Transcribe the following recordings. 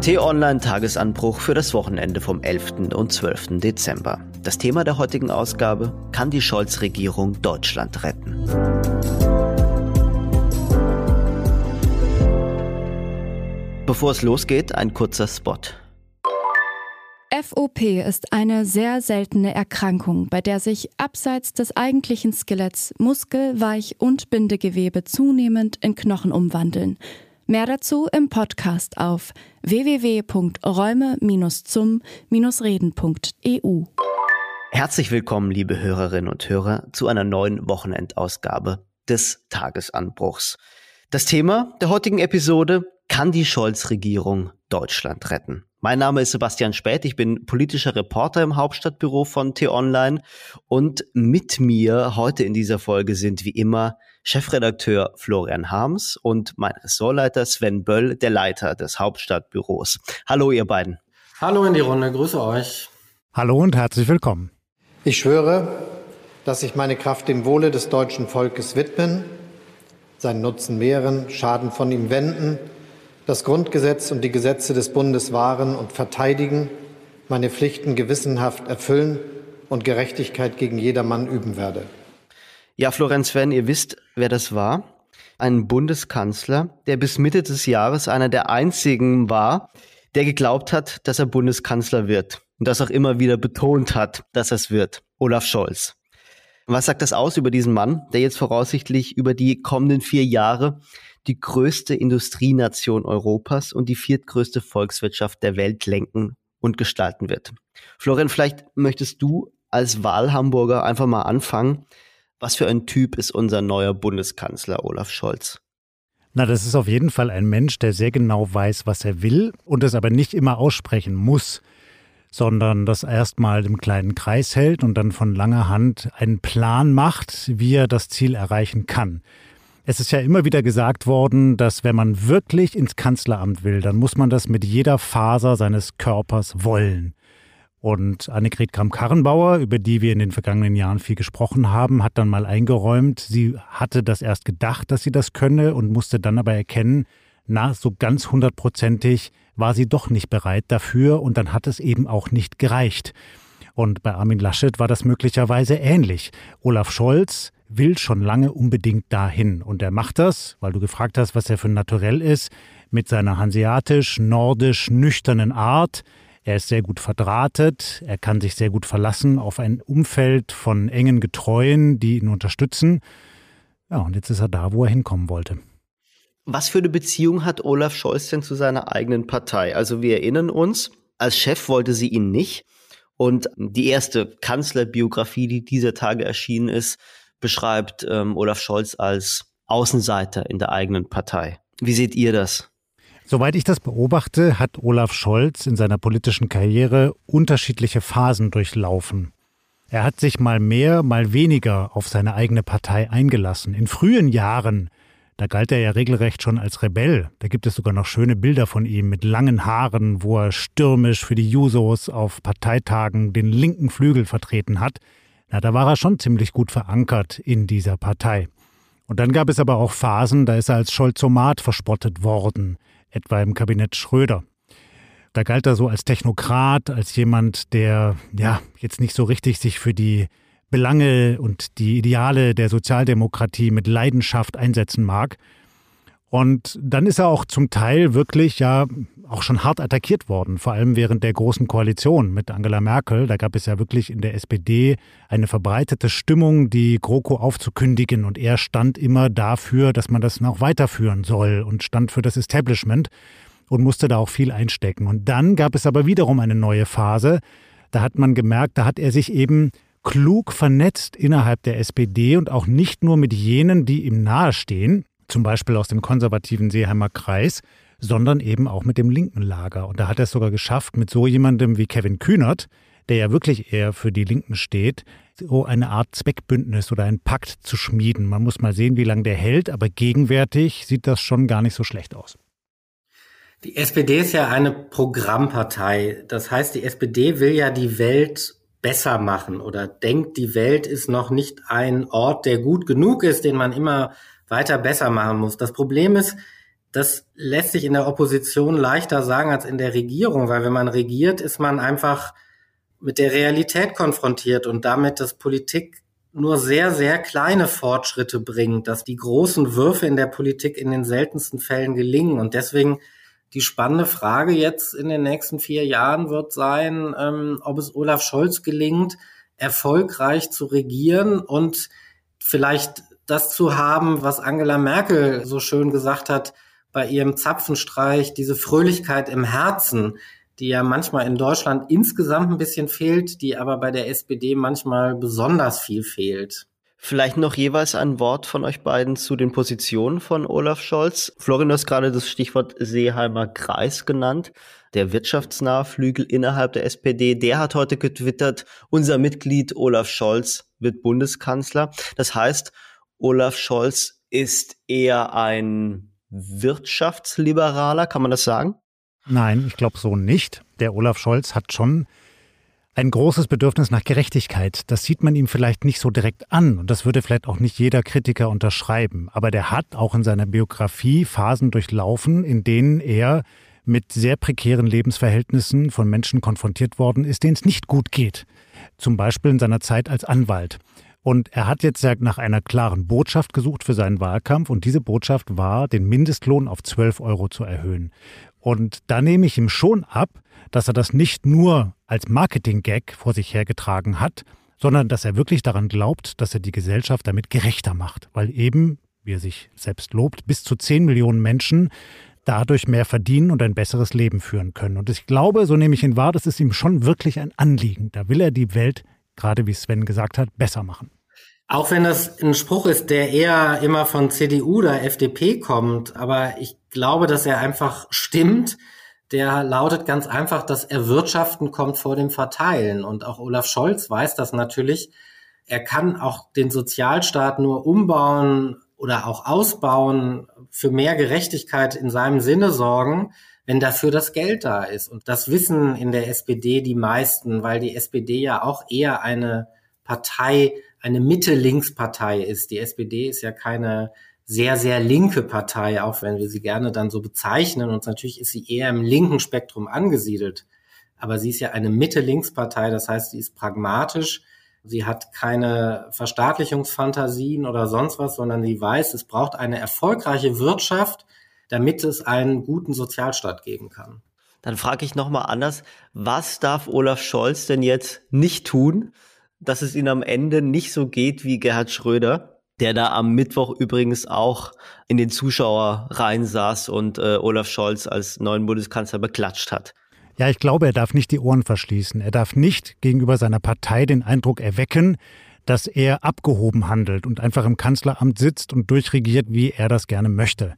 T-Online-Tagesanbruch für das Wochenende vom 11. und 12. Dezember. Das Thema der heutigen Ausgabe, kann die Scholz-Regierung Deutschland retten? Bevor es losgeht, ein kurzer Spot. FOP ist eine sehr seltene Erkrankung, bei der sich abseits des eigentlichen Skeletts Muskel-, Weich- und Bindegewebe zunehmend in Knochen umwandeln. Mehr dazu im Podcast auf www.räume-zum-reden.eu. Herzlich willkommen, liebe Hörerinnen und Hörer, zu einer neuen Wochenendausgabe des Tagesanbruchs. Das Thema der heutigen Episode kann die Scholz-Regierung Deutschland retten? Mein Name ist Sebastian Späth, ich bin politischer Reporter im Hauptstadtbüro von T-Online und mit mir heute in dieser Folge sind wie immer Chefredakteur Florian Harms und mein Ressortleiter Sven Böll, der Leiter des Hauptstadtbüros. Hallo ihr beiden. Hallo in die Runde, grüße euch. Hallo und herzlich willkommen. Ich schwöre, dass ich meine Kraft dem Wohle des deutschen Volkes widmen, seinen Nutzen mehren, Schaden von ihm wenden, das Grundgesetz und die Gesetze des Bundes wahren und verteidigen, meine Pflichten gewissenhaft erfüllen und Gerechtigkeit gegen jedermann üben werde. Ja, Florenz Sven, ihr wisst, wer das war. Ein Bundeskanzler, der bis Mitte des Jahres einer der einzigen war, der geglaubt hat, dass er Bundeskanzler wird und das auch immer wieder betont hat, dass er es wird. Olaf Scholz. Was sagt das aus über diesen Mann, der jetzt voraussichtlich über die kommenden vier Jahre die größte Industrienation Europas und die viertgrößte Volkswirtschaft der Welt lenken und gestalten wird? Florian, vielleicht möchtest du als Wahlhamburger einfach mal anfangen. Was für ein Typ ist unser neuer Bundeskanzler Olaf Scholz? Na, das ist auf jeden Fall ein Mensch, der sehr genau weiß, was er will und es aber nicht immer aussprechen muss, sondern das erstmal im kleinen Kreis hält und dann von langer Hand einen Plan macht, wie er das Ziel erreichen kann. Es ist ja immer wieder gesagt worden, dass wenn man wirklich ins Kanzleramt will, dann muss man das mit jeder Faser seines Körpers wollen. Und Annegret Kramp-Karrenbauer, über die wir in den vergangenen Jahren viel gesprochen haben, hat dann mal eingeräumt, sie hatte das erst gedacht, dass sie das könne und musste dann aber erkennen, na, so ganz hundertprozentig war sie doch nicht bereit dafür und dann hat es eben auch nicht gereicht. Und bei Armin Laschet war das möglicherweise ähnlich. Olaf Scholz will schon lange unbedingt dahin und er macht das, weil du gefragt hast, was er für ein Naturell ist, mit seiner hanseatisch, nordisch, nüchternen Art, er ist sehr gut verdrahtet, er kann sich sehr gut verlassen auf ein Umfeld von engen Getreuen, die ihn unterstützen. Ja, und jetzt ist er da, wo er hinkommen wollte. Was für eine Beziehung hat Olaf Scholz denn zu seiner eigenen Partei? Also wir erinnern uns, als Chef wollte sie ihn nicht. Und die erste Kanzlerbiografie, die dieser Tage erschienen ist, beschreibt ähm, Olaf Scholz als Außenseiter in der eigenen Partei. Wie seht ihr das? Soweit ich das beobachte, hat Olaf Scholz in seiner politischen Karriere unterschiedliche Phasen durchlaufen. Er hat sich mal mehr, mal weniger auf seine eigene Partei eingelassen. In frühen Jahren, da galt er ja regelrecht schon als Rebell. Da gibt es sogar noch schöne Bilder von ihm mit langen Haaren, wo er stürmisch für die Jusos auf Parteitagen den linken Flügel vertreten hat. Na, da war er schon ziemlich gut verankert in dieser Partei. Und dann gab es aber auch Phasen, da ist er als Scholzomat verspottet worden etwa im Kabinett Schröder. Da galt er so als Technokrat, als jemand, der ja jetzt nicht so richtig sich für die Belange und die Ideale der Sozialdemokratie mit Leidenschaft einsetzen mag. Und dann ist er auch zum Teil wirklich ja auch schon hart attackiert worden, vor allem während der großen Koalition mit Angela Merkel. Da gab es ja wirklich in der SPD eine verbreitete Stimmung, die GroKo aufzukündigen. Und er stand immer dafür, dass man das noch weiterführen soll und stand für das Establishment und musste da auch viel einstecken. Und dann gab es aber wiederum eine neue Phase. Da hat man gemerkt, da hat er sich eben klug vernetzt innerhalb der SPD und auch nicht nur mit jenen, die ihm nahestehen, zum Beispiel aus dem konservativen Seeheimer Kreis, sondern eben auch mit dem linken Lager. Und da hat er es sogar geschafft, mit so jemandem wie Kevin Kühnert, der ja wirklich eher für die Linken steht, so eine Art Zweckbündnis oder einen Pakt zu schmieden. Man muss mal sehen, wie lange der hält, aber gegenwärtig sieht das schon gar nicht so schlecht aus. Die SPD ist ja eine Programmpartei. Das heißt, die SPD will ja die Welt besser machen oder denkt, die Welt ist noch nicht ein Ort, der gut genug ist, den man immer weiter besser machen muss. Das Problem ist, Das lässt sich in der Opposition leichter sagen als in der Regierung, weil wenn man regiert, ist man einfach mit der Realität konfrontiert und damit, dass Politik nur sehr, sehr kleine Fortschritte bringt, dass die großen Würfe in der Politik in den seltensten Fällen gelingen. Und deswegen die spannende Frage jetzt in den nächsten vier Jahren wird sein, ähm, ob es Olaf Scholz gelingt, erfolgreich zu regieren und vielleicht das zu haben, was Angela Merkel so schön gesagt hat bei ihrem Zapfenstreich, diese Fröhlichkeit im Herzen, die ja manchmal in Deutschland insgesamt ein bisschen fehlt, die aber bei der SPD manchmal besonders viel fehlt. Vielleicht noch jeweils ein Wort von euch beiden zu den Positionen von Olaf Scholz. Florian, du hast gerade das Stichwort Seeheimer Kreis genannt. Der wirtschaftsnahe Flügel innerhalb der SPD, der hat heute getwittert, unser Mitglied Olaf Scholz wird Bundeskanzler. Das heißt, Olaf Scholz ist eher ein Wirtschaftsliberaler, kann man das sagen? Nein, ich glaube so nicht. Der Olaf Scholz hat schon ein großes Bedürfnis nach Gerechtigkeit. Das sieht man ihm vielleicht nicht so direkt an und das würde vielleicht auch nicht jeder Kritiker unterschreiben. Aber der hat auch in seiner Biografie Phasen durchlaufen, in denen er mit sehr prekären Lebensverhältnissen von Menschen konfrontiert worden ist, denen es nicht gut geht. Zum Beispiel in seiner Zeit als Anwalt. Und er hat jetzt nach einer klaren Botschaft gesucht für seinen Wahlkampf und diese Botschaft war, den Mindestlohn auf 12 Euro zu erhöhen. Und da nehme ich ihm schon ab, dass er das nicht nur als Marketing-Gag vor sich hergetragen hat, sondern dass er wirklich daran glaubt, dass er die Gesellschaft damit gerechter macht, weil eben, wie er sich selbst lobt, bis zu 10 Millionen Menschen dadurch mehr verdienen und ein besseres Leben führen können. Und ich glaube, so nehme ich ihn wahr, das ist ihm schon wirklich ein Anliegen. Da will er die Welt, gerade wie Sven gesagt hat, besser machen. Auch wenn das ein Spruch ist, der eher immer von CDU oder FDP kommt, aber ich glaube, dass er einfach stimmt. Der lautet ganz einfach, das Erwirtschaften kommt vor dem Verteilen. Und auch Olaf Scholz weiß das natürlich. Er kann auch den Sozialstaat nur umbauen oder auch ausbauen, für mehr Gerechtigkeit in seinem Sinne sorgen, wenn dafür das Geld da ist. Und das wissen in der SPD die meisten, weil die SPD ja auch eher eine Partei eine Mitte-Links-Partei ist. Die SPD ist ja keine sehr, sehr linke Partei, auch wenn wir sie gerne dann so bezeichnen. Und natürlich ist sie eher im linken Spektrum angesiedelt. Aber sie ist ja eine Mitte-Links-Partei, das heißt, sie ist pragmatisch. Sie hat keine Verstaatlichungsfantasien oder sonst was, sondern sie weiß, es braucht eine erfolgreiche Wirtschaft, damit es einen guten Sozialstaat geben kann. Dann frage ich nochmal anders, was darf Olaf Scholz denn jetzt nicht tun, dass es ihnen am Ende nicht so geht wie Gerhard Schröder, der da am Mittwoch übrigens auch in den Zuschauer rein saß und äh, Olaf Scholz als neuen Bundeskanzler beklatscht hat. Ja, ich glaube, er darf nicht die Ohren verschließen. Er darf nicht gegenüber seiner Partei den Eindruck erwecken, dass er abgehoben handelt und einfach im Kanzleramt sitzt und durchregiert, wie er das gerne möchte.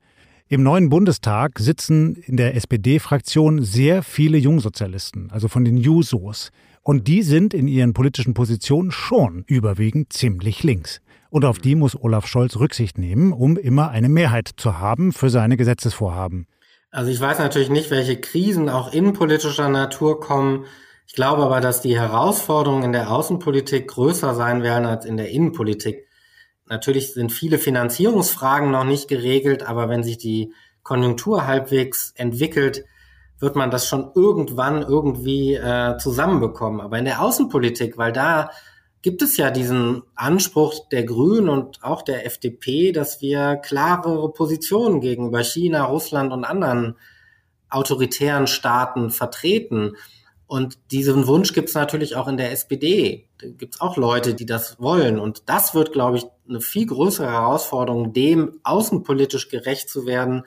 Im neuen Bundestag sitzen in der SPD-Fraktion sehr viele Jungsozialisten, also von den Jusos. Und die sind in ihren politischen Positionen schon überwiegend ziemlich links. Und auf die muss Olaf Scholz Rücksicht nehmen, um immer eine Mehrheit zu haben für seine Gesetzesvorhaben. Also ich weiß natürlich nicht, welche Krisen auch innenpolitischer Natur kommen. Ich glaube aber, dass die Herausforderungen in der Außenpolitik größer sein werden als in der Innenpolitik. Natürlich sind viele Finanzierungsfragen noch nicht geregelt, aber wenn sich die Konjunktur halbwegs entwickelt, wird man das schon irgendwann irgendwie äh, zusammenbekommen. Aber in der Außenpolitik, weil da gibt es ja diesen Anspruch der Grünen und auch der FDP, dass wir klarere Positionen gegenüber China, Russland und anderen autoritären Staaten vertreten. Und diesen Wunsch gibt es natürlich auch in der SPD. Da gibt es auch Leute, die das wollen. Und das wird, glaube ich, eine viel größere Herausforderung, dem außenpolitisch gerecht zu werden,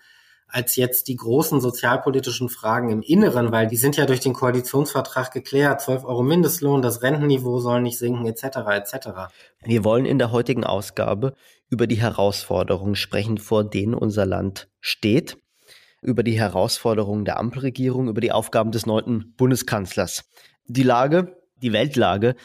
als jetzt die großen sozialpolitischen Fragen im Inneren, weil die sind ja durch den Koalitionsvertrag geklärt. 12 Euro Mindestlohn, das Rentenniveau soll nicht sinken, etc. etc. Wir wollen in der heutigen Ausgabe über die Herausforderungen sprechen, vor denen unser Land steht, über die Herausforderungen der Ampelregierung, über die Aufgaben des neunten Bundeskanzlers. Die Lage, die Weltlage,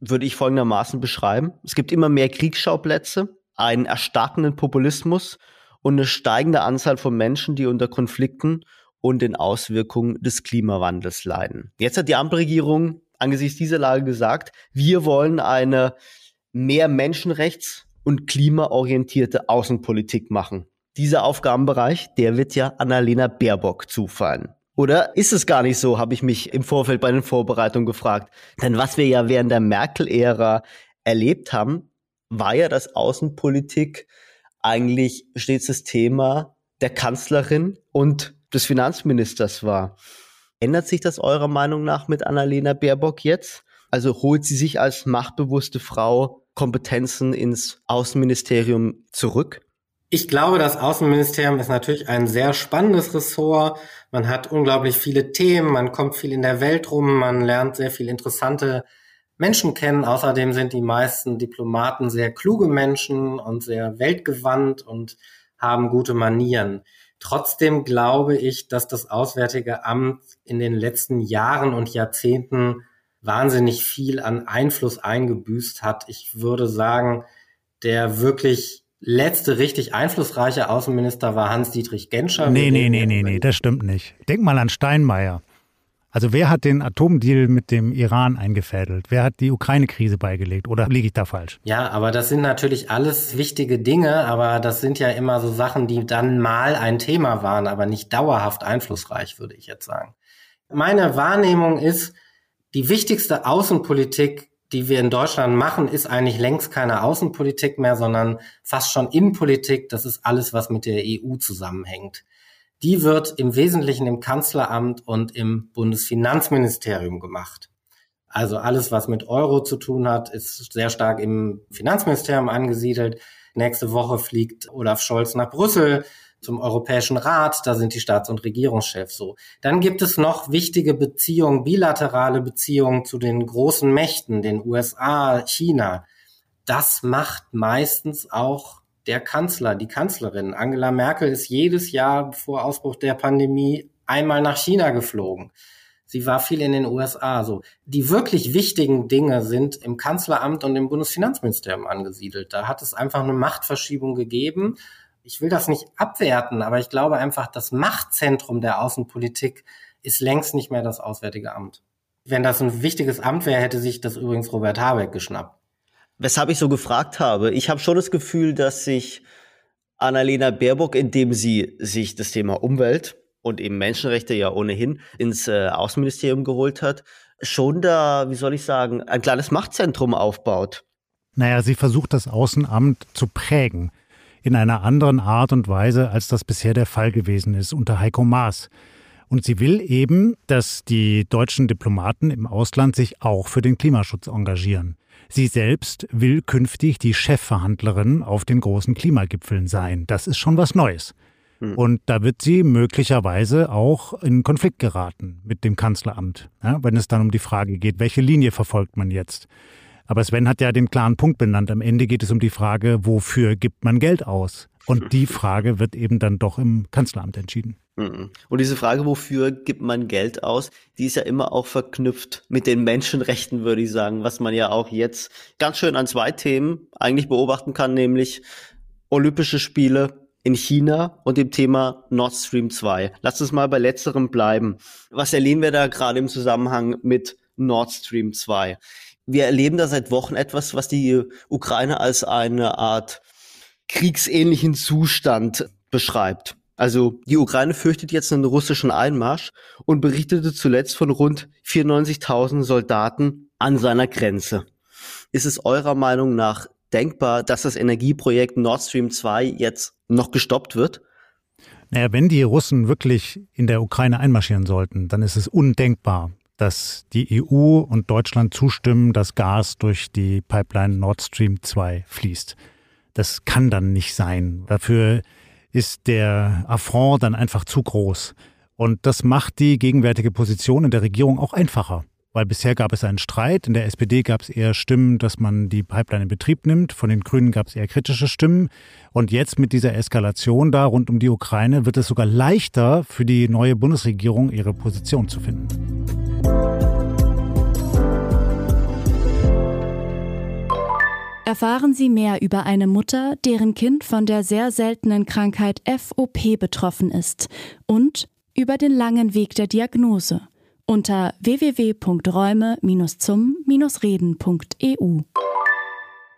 würde ich folgendermaßen beschreiben. Es gibt immer mehr Kriegsschauplätze, einen erstarkenden Populismus und eine steigende Anzahl von Menschen, die unter Konflikten und den Auswirkungen des Klimawandels leiden. Jetzt hat die Ampelregierung angesichts dieser Lage gesagt, wir wollen eine mehr menschenrechts- und klimaorientierte Außenpolitik machen. dieser Aufgabenbereich, der wird ja Annalena Baerbock zufallen. Oder ist es gar nicht so, habe ich mich im Vorfeld bei den Vorbereitungen gefragt. Denn was wir ja während der Merkel-Ära erlebt haben, war ja, dass Außenpolitik eigentlich stets das Thema der Kanzlerin und des Finanzministers war. Ändert sich das eurer Meinung nach mit Annalena Baerbock jetzt? Also holt sie sich als machtbewusste Frau Kompetenzen ins Außenministerium zurück? Ich glaube, das Außenministerium ist natürlich ein sehr spannendes Ressort. Man hat unglaublich viele Themen, man kommt viel in der Welt rum, man lernt sehr viel interessante Menschen kennen. Außerdem sind die meisten Diplomaten sehr kluge Menschen und sehr weltgewandt und haben gute Manieren. Trotzdem glaube ich, dass das Auswärtige Amt in den letzten Jahren und Jahrzehnten wahnsinnig viel an Einfluss eingebüßt hat. Ich würde sagen, der wirklich letzte richtig einflussreiche Außenminister war Hans-Dietrich Genscher. Nee, nee, nee, nee, nee, das stimmt nicht. Denk mal an Steinmeier. Also wer hat den Atomdeal mit dem Iran eingefädelt? Wer hat die Ukraine-Krise beigelegt? Oder liege ich da falsch? Ja, aber das sind natürlich alles wichtige Dinge, aber das sind ja immer so Sachen, die dann mal ein Thema waren, aber nicht dauerhaft einflussreich, würde ich jetzt sagen. Meine Wahrnehmung ist, die wichtigste Außenpolitik die wir in Deutschland machen, ist eigentlich längst keine Außenpolitik mehr, sondern fast schon Innenpolitik. Das ist alles, was mit der EU zusammenhängt. Die wird im Wesentlichen im Kanzleramt und im Bundesfinanzministerium gemacht. Also alles, was mit Euro zu tun hat, ist sehr stark im Finanzministerium angesiedelt. Nächste Woche fliegt Olaf Scholz nach Brüssel zum Europäischen Rat, da sind die Staats- und Regierungschefs so. Dann gibt es noch wichtige Beziehungen, bilaterale Beziehungen zu den großen Mächten, den USA, China. Das macht meistens auch der Kanzler, die Kanzlerin. Angela Merkel ist jedes Jahr vor Ausbruch der Pandemie einmal nach China geflogen. Sie war viel in den USA. So die wirklich wichtigen Dinge sind im Kanzleramt und im Bundesfinanzministerium angesiedelt. Da hat es einfach eine Machtverschiebung gegeben ich will das nicht abwerten, aber ich glaube einfach, das Machtzentrum der Außenpolitik ist längst nicht mehr das Auswärtige Amt. Wenn das ein wichtiges Amt wäre, hätte sich das übrigens Robert Habeck geschnappt. Weshalb ich so gefragt habe, ich habe schon das Gefühl, dass sich Annalena Baerbock, indem sie sich das Thema Umwelt und eben Menschenrechte ja ohnehin ins äh, Außenministerium geholt hat, schon da, wie soll ich sagen, ein kleines Machtzentrum aufbaut. Naja, sie versucht das Außenamt zu prägen in einer anderen Art und Weise, als das bisher der Fall gewesen ist unter Heiko Maas. Und sie will eben, dass die deutschen Diplomaten im Ausland sich auch für den Klimaschutz engagieren. Sie selbst will künftig die Chefverhandlerin auf den großen Klimagipfeln sein. Das ist schon was Neues. Hm. Und da wird sie möglicherweise auch in Konflikt geraten mit dem Kanzleramt, ja, wenn es dann um die Frage geht, welche Linie verfolgt man jetzt. Aber Sven hat ja den klaren Punkt benannt. Am Ende geht es um die Frage, wofür gibt man Geld aus? Und die Frage wird eben dann doch im Kanzleramt entschieden. Mhm. Und diese Frage, wofür gibt man Geld aus, die ist ja immer auch verknüpft mit den Menschenrechten, würde ich sagen, was man ja auch jetzt ganz schön an zwei Themen eigentlich beobachten kann, nämlich Olympische Spiele in China und dem Thema Nord Stream 2. Lass uns mal bei letzterem bleiben. Was erleben wir da gerade im Zusammenhang mit Nord Stream 2? wir erleben da seit Wochen etwas, was die Ukraine als eine Art kriegsähnlichen Zustand beschreibt. Also die Ukraine fürchtet jetzt einen russischen Einmarsch und berichtete zuletzt von rund 94.000 Soldaten an seiner Grenze. Ist es eurer Meinung nach denkbar, dass das Energieprojekt Nord Stream 2 jetzt noch gestoppt wird? Naja, wenn die Russen wirklich in der Ukraine einmarschieren sollten, dann ist es undenkbar, dass die EU und Deutschland zustimmen, dass Gas durch die Pipeline Nord Stream 2 fließt. Das kann dann nicht sein. Dafür ist der Affront dann einfach zu groß. Und das macht die gegenwärtige Position in der Regierung auch einfacher. Weil bisher gab es einen Streit. In der SPD gab es eher Stimmen, dass man die Pipeline in Betrieb nimmt. Von den Grünen gab es eher kritische Stimmen. Und jetzt mit dieser Eskalation da rund um die Ukraine wird es sogar leichter für die neue Bundesregierung, ihre Position zu finden. Erfahren Sie mehr über eine Mutter, deren Kind von der sehr seltenen Krankheit FOP betroffen ist und über den langen Weg der Diagnose unter www.räume-zum-reden.eu.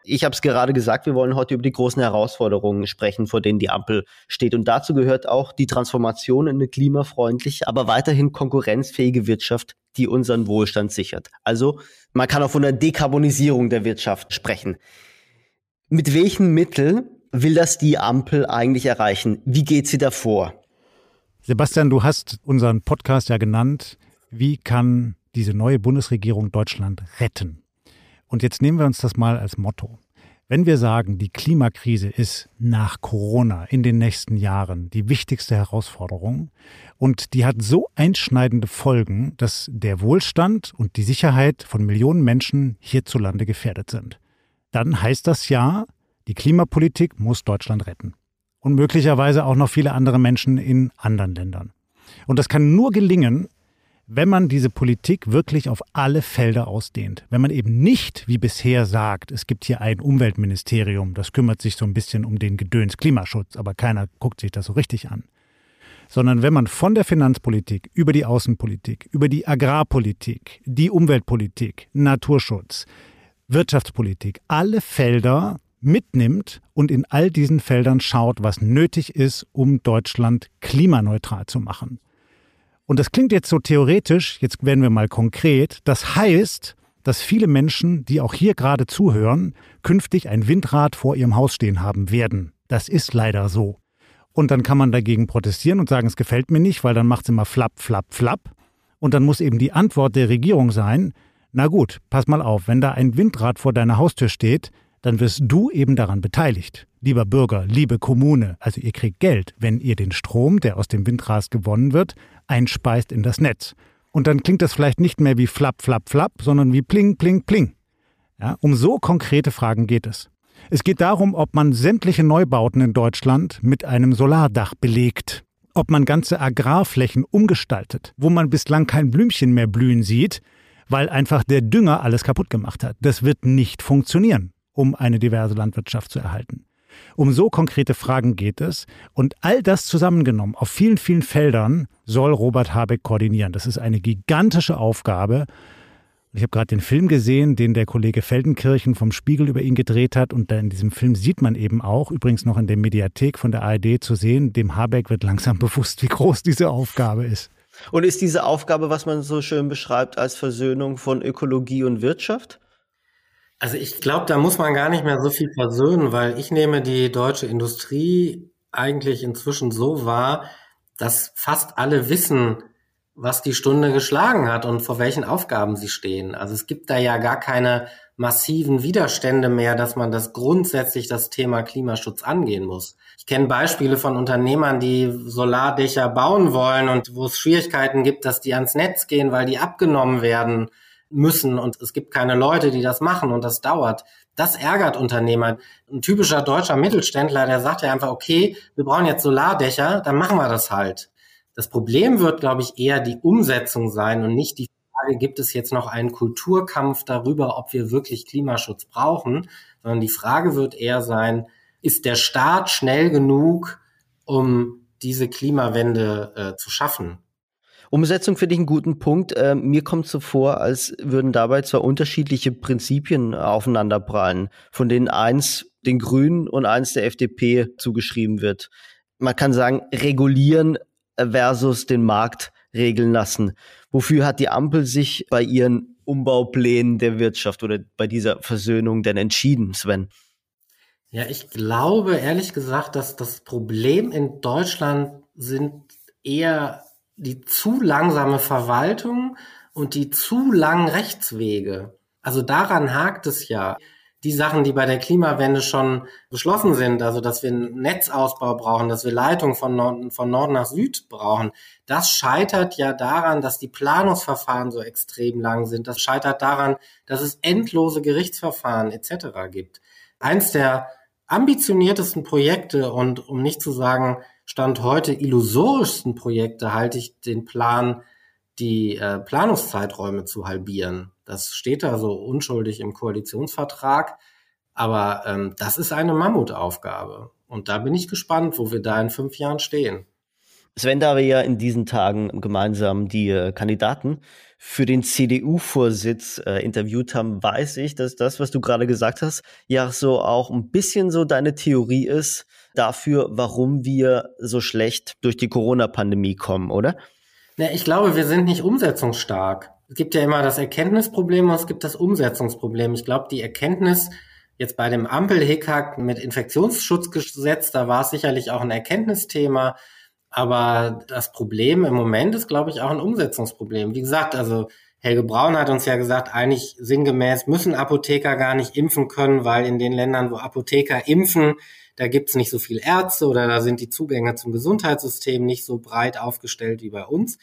Ich habe es gerade gesagt, wir wollen heute über die großen Herausforderungen sprechen, vor denen die Ampel steht. Und dazu gehört auch die Transformation in eine klimafreundliche, aber weiterhin konkurrenzfähige Wirtschaft, die unseren Wohlstand sichert. Also man kann auch von einer Dekarbonisierung der Wirtschaft sprechen. Mit welchen Mitteln will das die Ampel eigentlich erreichen? Wie geht sie davor? Sebastian, du hast unseren Podcast ja genannt. Wie kann diese neue Bundesregierung Deutschland retten? Und jetzt nehmen wir uns das mal als Motto. Wenn wir sagen, die Klimakrise ist nach Corona in den nächsten Jahren die wichtigste Herausforderung und die hat so einschneidende Folgen, dass der Wohlstand und die Sicherheit von Millionen Menschen hierzulande gefährdet sind, dann heißt das ja, die Klimapolitik muss Deutschland retten. Und möglicherweise auch noch viele andere Menschen in anderen Ländern. Und das kann nur gelingen, wenn man diese Politik wirklich auf alle Felder ausdehnt. Wenn man eben nicht wie bisher sagt, es gibt hier ein Umweltministerium, das kümmert sich so ein bisschen um den Gedöns Klimaschutz, aber keiner guckt sich das so richtig an. Sondern wenn man von der Finanzpolitik über die Außenpolitik, über die Agrarpolitik, die Umweltpolitik, Naturschutz, Wirtschaftspolitik, alle Felder mitnimmt und in all diesen Feldern schaut, was nötig ist, um Deutschland klimaneutral zu machen. Und das klingt jetzt so theoretisch, jetzt werden wir mal konkret. Das heißt, dass viele Menschen, die auch hier gerade zuhören, künftig ein Windrad vor ihrem Haus stehen haben werden. Das ist leider so. Und dann kann man dagegen protestieren und sagen, es gefällt mir nicht, weil dann macht es immer flapp, flapp, flapp. Und dann muss eben die Antwort der Regierung sein, na gut, pass mal auf, wenn da ein Windrad vor deiner Haustür steht, dann wirst du eben daran beteiligt. Lieber Bürger, liebe Kommune, also ihr kriegt Geld, wenn ihr den Strom, der aus dem Windrad gewonnen wird, einspeist in das Netz. Und dann klingt das vielleicht nicht mehr wie flapp, flapp, flapp, sondern wie pling, pling, pling. Ja, um so konkrete Fragen geht es. Es geht darum, ob man sämtliche Neubauten in Deutschland mit einem Solardach belegt, ob man ganze Agrarflächen umgestaltet, wo man bislang kein Blümchen mehr blühen sieht, weil einfach der Dünger alles kaputt gemacht hat. Das wird nicht funktionieren, um eine diverse Landwirtschaft zu erhalten. Um so konkrete Fragen geht es. Und all das zusammengenommen auf vielen, vielen Feldern soll Robert Habeck koordinieren. Das ist eine gigantische Aufgabe. Ich habe gerade den Film gesehen, den der Kollege Feldenkirchen vom Spiegel über ihn gedreht hat. Und in diesem Film sieht man eben auch, übrigens noch in der Mediathek von der ARD zu sehen, dem Habeck wird langsam bewusst, wie groß diese Aufgabe ist. Und ist diese Aufgabe, was man so schön beschreibt, als Versöhnung von Ökologie und Wirtschaft? Also ich glaube, da muss man gar nicht mehr so viel versöhnen, weil ich nehme die deutsche Industrie eigentlich inzwischen so wahr, dass fast alle wissen, was die Stunde geschlagen hat und vor welchen Aufgaben sie stehen. Also es gibt da ja gar keine massiven Widerstände mehr, dass man das grundsätzlich das Thema Klimaschutz angehen muss. Ich kenne Beispiele von Unternehmern, die Solardächer bauen wollen und wo es Schwierigkeiten gibt, dass die ans Netz gehen, weil die abgenommen werden müssen und es gibt keine Leute, die das machen und das dauert. Das ärgert Unternehmer. Ein typischer deutscher Mittelständler, der sagt ja einfach, okay, wir brauchen jetzt Solardächer, dann machen wir das halt. Das Problem wird, glaube ich, eher die Umsetzung sein und nicht die Frage, gibt es jetzt noch einen Kulturkampf darüber, ob wir wirklich Klimaschutz brauchen, sondern die Frage wird eher sein, ist der Staat schnell genug, um diese Klimawende äh, zu schaffen? Umsetzung finde ich einen guten Punkt. Äh, mir kommt so vor, als würden dabei zwar unterschiedliche Prinzipien aufeinanderprallen, von denen eins den Grünen und eins der FDP zugeschrieben wird. Man kann sagen, regulieren versus den Markt regeln lassen. Wofür hat die Ampel sich bei ihren Umbauplänen der Wirtschaft oder bei dieser Versöhnung denn entschieden, Sven? Ja, ich glaube ehrlich gesagt, dass das Problem in Deutschland sind eher die zu langsame Verwaltung und die zu langen Rechtswege. Also daran hakt es ja. Die Sachen, die bei der Klimawende schon beschlossen sind, also dass wir einen Netzausbau brauchen, dass wir Leitungen von Nord, von Nord nach Süd brauchen, das scheitert ja daran, dass die Planungsverfahren so extrem lang sind. Das scheitert daran, dass es endlose Gerichtsverfahren etc. gibt. Eins der ambitioniertesten Projekte und um nicht zu sagen Stand heute illusorischsten Projekte halte ich den Plan, die äh, Planungszeiträume zu halbieren. Das steht da so unschuldig im Koalitionsvertrag. Aber ähm, das ist eine Mammutaufgabe. Und da bin ich gespannt, wo wir da in fünf Jahren stehen. Sven, da wir ja in diesen Tagen gemeinsam die äh, Kandidaten für den CDU-Vorsitz äh, interviewt haben, weiß ich, dass das, was du gerade gesagt hast, ja so auch ein bisschen so deine Theorie ist dafür, warum wir so schlecht durch die Corona-Pandemie kommen, oder? Ja, ich glaube, wir sind nicht umsetzungsstark. Es gibt ja immer das Erkenntnisproblem und es gibt das Umsetzungsproblem. Ich glaube, die Erkenntnis jetzt bei dem Ampel-Hickhack mit Infektionsschutzgesetz, da war es sicherlich auch ein Erkenntnisthema. Aber das Problem im Moment ist, glaube ich, auch ein Umsetzungsproblem. Wie gesagt, also Helge Braun hat uns ja gesagt, eigentlich sinngemäß müssen Apotheker gar nicht impfen können, weil in den Ländern, wo Apotheker impfen, da gibt's nicht so viel Ärzte oder da sind die Zugänge zum Gesundheitssystem nicht so breit aufgestellt wie bei uns.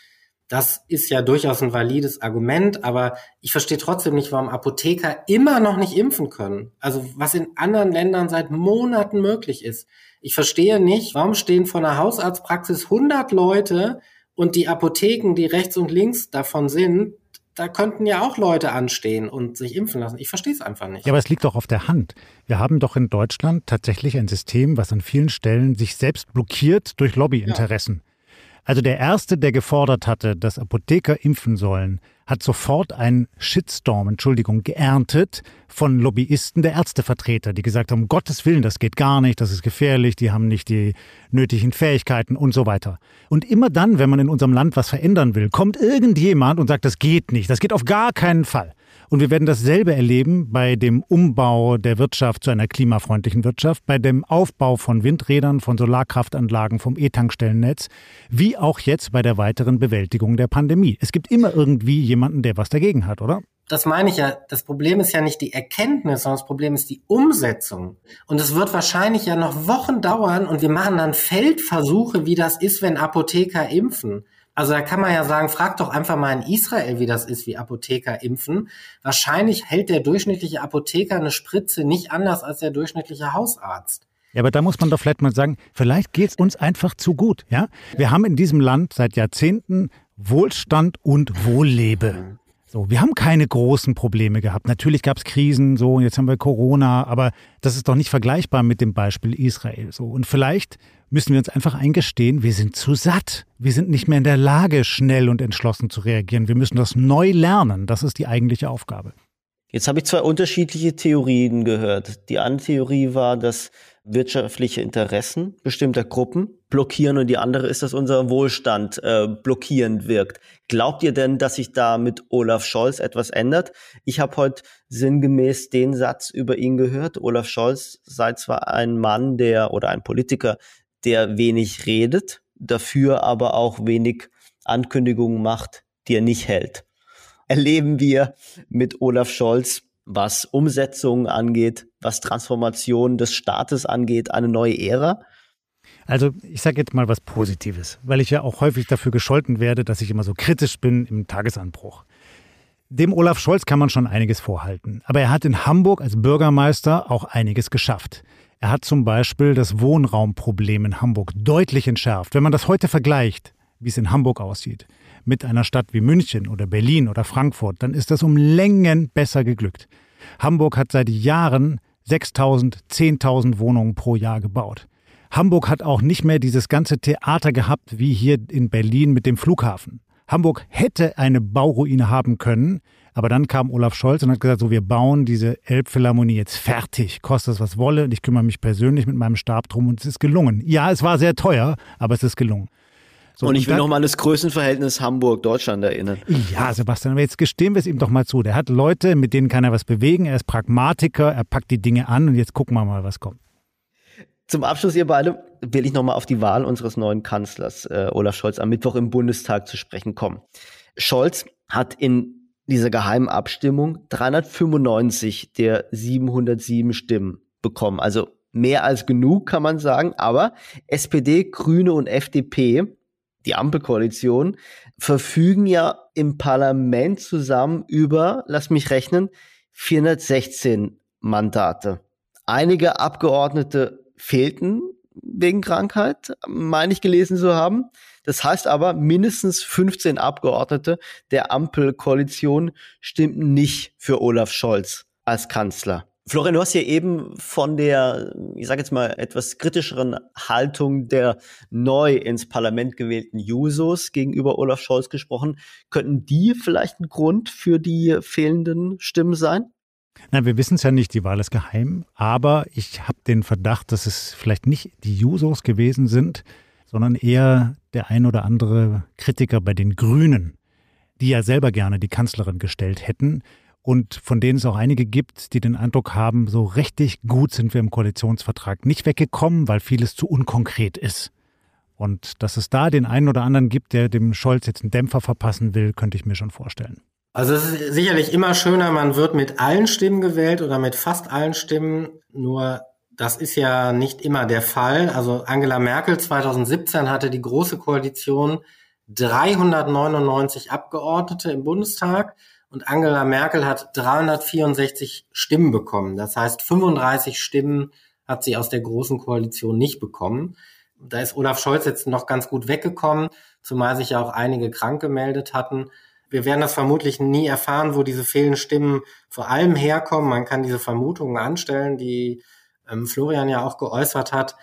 Das ist ja durchaus ein valides Argument, aber ich verstehe trotzdem nicht, warum Apotheker immer noch nicht impfen können. Also was in anderen Ländern seit Monaten möglich ist. Ich verstehe nicht, warum stehen vor einer Hausarztpraxis 100 Leute und die Apotheken, die rechts und links davon sind, da könnten ja auch Leute anstehen und sich impfen lassen. Ich verstehe es einfach nicht. Ja, aber es liegt doch auf der Hand. Wir haben doch in Deutschland tatsächlich ein System, was an vielen Stellen sich selbst blockiert durch Lobbyinteressen. Ja. Also der Erste, der gefordert hatte, dass Apotheker impfen sollen, hat sofort einen Shitstorm, Entschuldigung, geerntet von Lobbyisten der Ärztevertreter, die gesagt haben, um Gottes Willen, das geht gar nicht, das ist gefährlich, die haben nicht die nötigen Fähigkeiten und so weiter. Und immer dann, wenn man in unserem Land was verändern will, kommt irgendjemand und sagt, das geht nicht, das geht auf gar keinen Fall. Und wir werden dasselbe erleben bei dem Umbau der Wirtschaft zu einer klimafreundlichen Wirtschaft, bei dem Aufbau von Windrädern, von Solarkraftanlagen, vom E-Tankstellennetz, wie auch jetzt bei der weiteren Bewältigung der Pandemie. Es gibt immer irgendwie jemanden, der was dagegen hat, oder? das meine ich ja, das Problem ist ja nicht die Erkenntnis, sondern das Problem ist die Umsetzung. Und es wird wahrscheinlich ja noch Wochen dauern und wir machen dann Feldversuche, wie das ist, wenn Apotheker impfen. Also da kann man ja sagen, frag doch einfach mal in Israel, wie das ist, wie Apotheker impfen. Wahrscheinlich hält der durchschnittliche Apotheker eine Spritze nicht anders als der durchschnittliche Hausarzt. Ja, aber da muss man doch vielleicht mal sagen, vielleicht geht es uns einfach zu gut. Ja? Wir haben in diesem Land seit Jahrzehnten Wohlstand und Wohllebe. So, wir haben keine großen Probleme gehabt. Natürlich gab es Krisen, so, und jetzt haben wir Corona, aber das ist doch nicht vergleichbar mit dem Beispiel Israel. So, und vielleicht müssen wir uns einfach eingestehen, wir sind zu satt. Wir sind nicht mehr in der Lage, schnell und entschlossen zu reagieren. Wir müssen das neu lernen. Das ist die eigentliche Aufgabe. Jetzt habe ich zwei unterschiedliche Theorien gehört. Die eine Theorie war, dass wirtschaftliche Interessen bestimmter Gruppen blockieren und die andere ist, dass unser Wohlstand äh, blockierend wirkt. Glaubt ihr denn, dass sich da mit Olaf Scholz etwas ändert? Ich habe heute sinngemäß den Satz über ihn gehört. Olaf Scholz sei zwar ein Mann, der oder ein Politiker, der wenig redet, dafür aber auch wenig Ankündigungen macht, die er nicht hält. Erleben wir mit Olaf Scholz was Umsetzung angeht, was Transformation des Staates angeht, eine neue Ära? Also ich sage jetzt mal was Positives, weil ich ja auch häufig dafür gescholten werde, dass ich immer so kritisch bin im Tagesanbruch. Dem Olaf Scholz kann man schon einiges vorhalten, aber er hat in Hamburg als Bürgermeister auch einiges geschafft. Er hat zum Beispiel das Wohnraumproblem in Hamburg deutlich entschärft. Wenn man das heute vergleicht, wie es in Hamburg aussieht, mit einer Stadt wie München oder Berlin oder Frankfurt, dann ist das um Längen besser geglückt. Hamburg hat seit Jahren 6000, 10.000 Wohnungen pro Jahr gebaut. Hamburg hat auch nicht mehr dieses ganze Theater gehabt wie hier in Berlin mit dem Flughafen. Hamburg hätte eine Bauruine haben können, aber dann kam Olaf Scholz und hat gesagt, so wir bauen diese Elbphilharmonie jetzt fertig, kostet es was wolle und ich kümmere mich persönlich mit meinem Stab drum und es ist gelungen. Ja, es war sehr teuer, aber es ist gelungen. So, und ich will noch mal an das Größenverhältnis Hamburg-Deutschland erinnern. Ja, Sebastian, aber jetzt gestehen wir es ihm doch mal zu. Der hat Leute, mit denen kann er was bewegen. Er ist Pragmatiker, er packt die Dinge an und jetzt gucken wir mal, was kommt. Zum Abschluss, ihr beide, will ich noch mal auf die Wahl unseres neuen Kanzlers äh, Olaf Scholz am Mittwoch im Bundestag zu sprechen kommen. Scholz hat in dieser geheimen Abstimmung 395 der 707 Stimmen bekommen. Also mehr als genug, kann man sagen. Aber SPD, Grüne und FDP die Ampelkoalition, verfügen ja im Parlament zusammen über, lass mich rechnen, 416 Mandate. Einige Abgeordnete fehlten wegen Krankheit, meine ich gelesen zu haben. Das heißt aber, mindestens 15 Abgeordnete der Ampelkoalition stimmten nicht für Olaf Scholz als Kanzler. Florian, du hast ja eben von der, ich sage jetzt mal, etwas kritischeren Haltung der neu ins Parlament gewählten Jusos gegenüber Olaf Scholz gesprochen. Könnten die vielleicht ein Grund für die fehlenden Stimmen sein? Na, wir wissen es ja nicht, die Wahl ist geheim, aber ich habe den Verdacht, dass es vielleicht nicht die Jusos gewesen sind, sondern eher der ein oder andere Kritiker bei den Grünen, die ja selber gerne die Kanzlerin gestellt hätten und von denen es auch einige gibt, die den Eindruck haben, so richtig gut sind wir im Koalitionsvertrag nicht weggekommen, weil vieles zu unkonkret ist. Und dass es da den einen oder anderen gibt, der dem Scholz jetzt einen Dämpfer verpassen will, könnte ich mir schon vorstellen. Also es ist sicherlich immer schöner, man wird mit allen Stimmen gewählt oder mit fast allen Stimmen. Nur das ist ja nicht immer der Fall. Also Angela Merkel 2017 hatte die große Koalition 399 Abgeordnete im Bundestag und Angela Merkel hat 364 Stimmen bekommen. Das heißt, 35 Stimmen hat sie aus der großen Koalition nicht bekommen. Da ist Olaf Scholz jetzt noch ganz gut weggekommen, zumal sich ja auch einige krank gemeldet hatten. Wir werden das vermutlich nie erfahren, wo diese fehlenden Stimmen vor allem herkommen. Man kann diese Vermutungen anstellen, die ähm, Florian ja auch geäußert hat.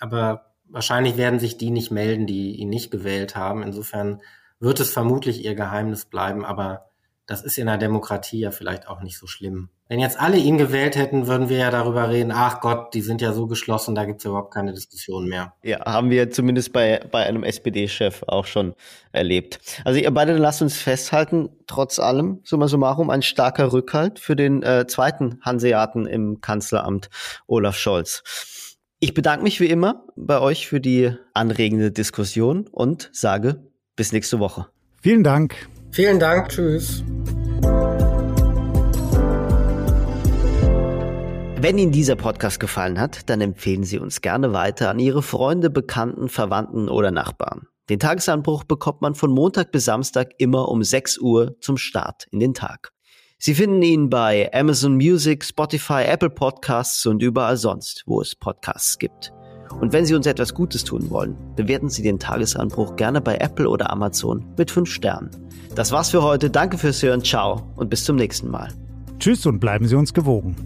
Aber wahrscheinlich werden sich die nicht melden, die ihn nicht gewählt haben. Insofern wird es vermutlich ihr Geheimnis bleiben. Aber das ist in einer Demokratie ja vielleicht auch nicht so schlimm. Wenn jetzt alle ihn gewählt hätten, würden wir ja darüber reden, ach Gott, die sind ja so geschlossen, da gibt's ja überhaupt keine Diskussion mehr. Ja, haben wir zumindest bei, bei einem SPD-Chef auch schon erlebt. Also ihr beide lasst uns festhalten, trotz allem, summa summarum, ein starker Rückhalt für den äh, zweiten Hanseaten im Kanzleramt, Olaf Scholz. Ich bedanke mich wie immer bei euch für die anregende Diskussion und sage bis nächste Woche. Vielen Dank. Vielen Dank. Tschüss. Wenn Ihnen dieser Podcast gefallen hat, dann empfehlen Sie uns gerne weiter an Ihre Freunde, Bekannten, Verwandten oder Nachbarn. Den Tagesanbruch bekommt man von Montag bis Samstag immer um 6 Uhr zum Start in den Tag. Sie finden ihn bei Amazon Music, Spotify, Apple Podcasts und überall sonst, wo es Podcasts gibt. Und wenn Sie uns etwas Gutes tun wollen, bewerten Sie den Tagesanbruch gerne bei Apple oder Amazon mit 5 Sternen. Das war's für heute. Danke fürs Hören. Ciao und bis zum nächsten Mal. Tschüss und bleiben Sie uns gewogen.